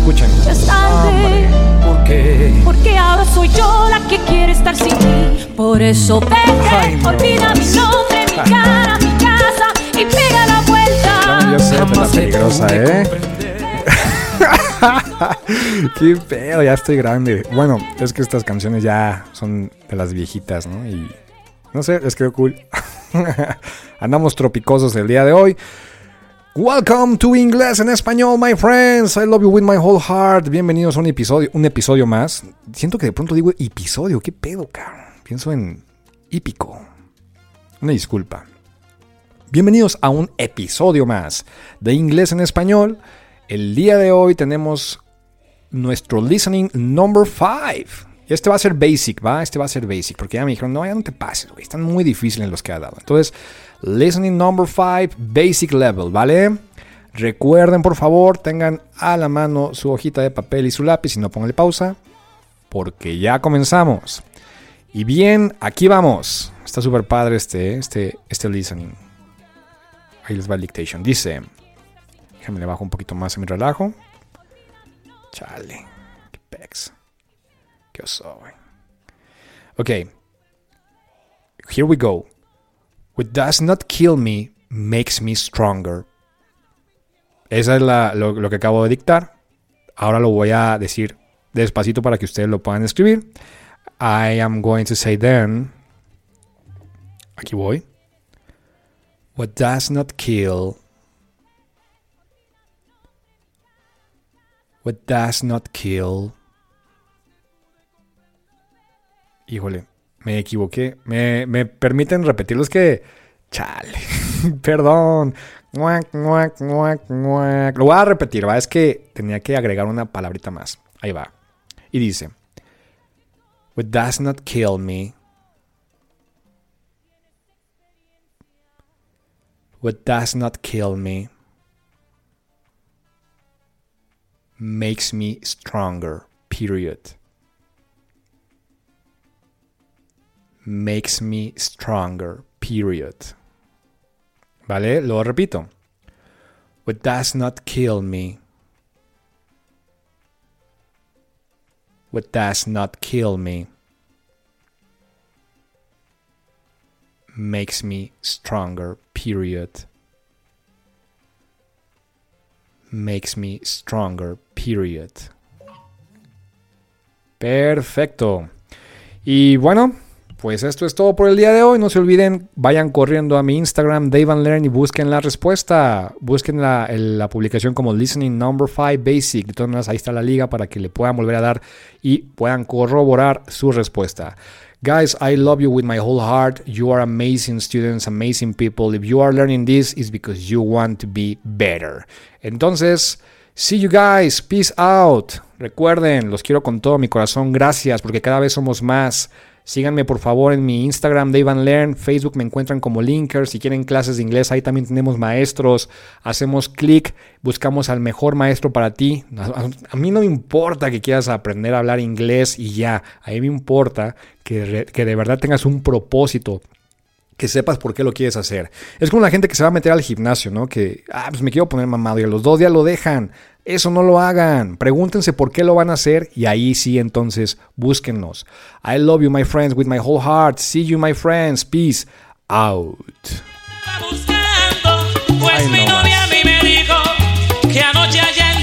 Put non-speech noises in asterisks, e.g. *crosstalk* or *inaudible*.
Escuchen. Es tarde. ¿Por qué? Porque ahora soy yo la que quiere estar sin ti. Por eso vete, olvida mi nombre, mi cara, mi casa y pega la vuelta. No, yo sé, pero peligrosa, ¿eh? *laughs* Qué pedo, ya estoy grande. Bueno, es que estas canciones ya son de las viejitas, ¿no? Y no sé, les quedó cool. *laughs* Andamos tropicosos el día de hoy. Welcome to Inglés en Español, my friends. I love you with my whole heart. Bienvenidos a un episodio, un episodio más. Siento que de pronto digo episodio, qué pedo, cabrón. Pienso en hípico. Una disculpa. Bienvenidos a un episodio más de Inglés en Español. El día de hoy tenemos nuestro listening number 5. Este va a ser basic, ¿va? Este va a ser basic, porque ya me dijeron, no, ya no te pases, güey. Están muy difíciles los que ha dado. Entonces, listening number 5, basic level, ¿vale? Recuerden, por favor, tengan a la mano su hojita de papel y su lápiz y no pónganle pausa, porque ya comenzamos. Y bien, aquí vamos. Está súper padre este, este, este listening. Ahí les va el dictation. Dice, déjame le bajo un poquito más a mi relajo. Chale, qué. Qué oso. Ok. Here we go. What does not kill me makes me stronger. Esa es la- lo, lo que acabo de dictar. Ahora lo voy a decir despacito para que ustedes lo puedan escribir. I am going to say then. Aquí voy. What does not kill. What does not kill. Híjole, me equivoqué. ¿Me, me permiten repetirlo? Es que. Chale. *laughs* Perdón. Lo voy a repetir, ¿va? Es que tenía que agregar una palabrita más. Ahí va. Y dice: What does not kill me. What does not kill me makes me stronger. Period. Makes me stronger. Period. ¿Vale? Lo repito. What does not kill me. What does not kill me makes me stronger. Period. Makes me stronger. Period. Perfecto. Y bueno, pues esto es todo por el día de hoy. No se olviden, vayan corriendo a mi Instagram, Dave and Learn, y busquen la respuesta. Busquen la, publicación como Listening Number 5 Basic. De todas maneras, ahí está la liga para que le puedan volver a dar y puedan corroborar su respuesta. Guys, I love you with my whole heart. You are amazing students, amazing people. If you are learning this, it's because you want to be better. Entonces, see you guys. Peace out. Recuerden, los quiero con todo mi corazón. Gracias porque cada vez somos más. Síganme por favor en mi Instagram, Dave and Learn. Facebook me encuentran como Linker. Si quieren clases de inglés, ahí también tenemos maestros. Hacemos clic, buscamos al mejor maestro para ti. A, mí no me importa que quieras aprender a hablar inglés y ya. A mí me importa que, que de verdad tengas un propósito que sepas por qué lo quieres hacer. Es como la gente que se va a meter al gimnasio, ¿no? Que, ah, pues me quiero poner mamado y a los dos días lo dejan. Eso no lo hagan. Pregúntense por qué lo van a hacer y ahí sí entonces búsquennos. I love you, my friends, with my whole heart. See you, my friends. Peace out. Buscando, pues Ay, mi no novia más. a mí me dijo que anoche allá en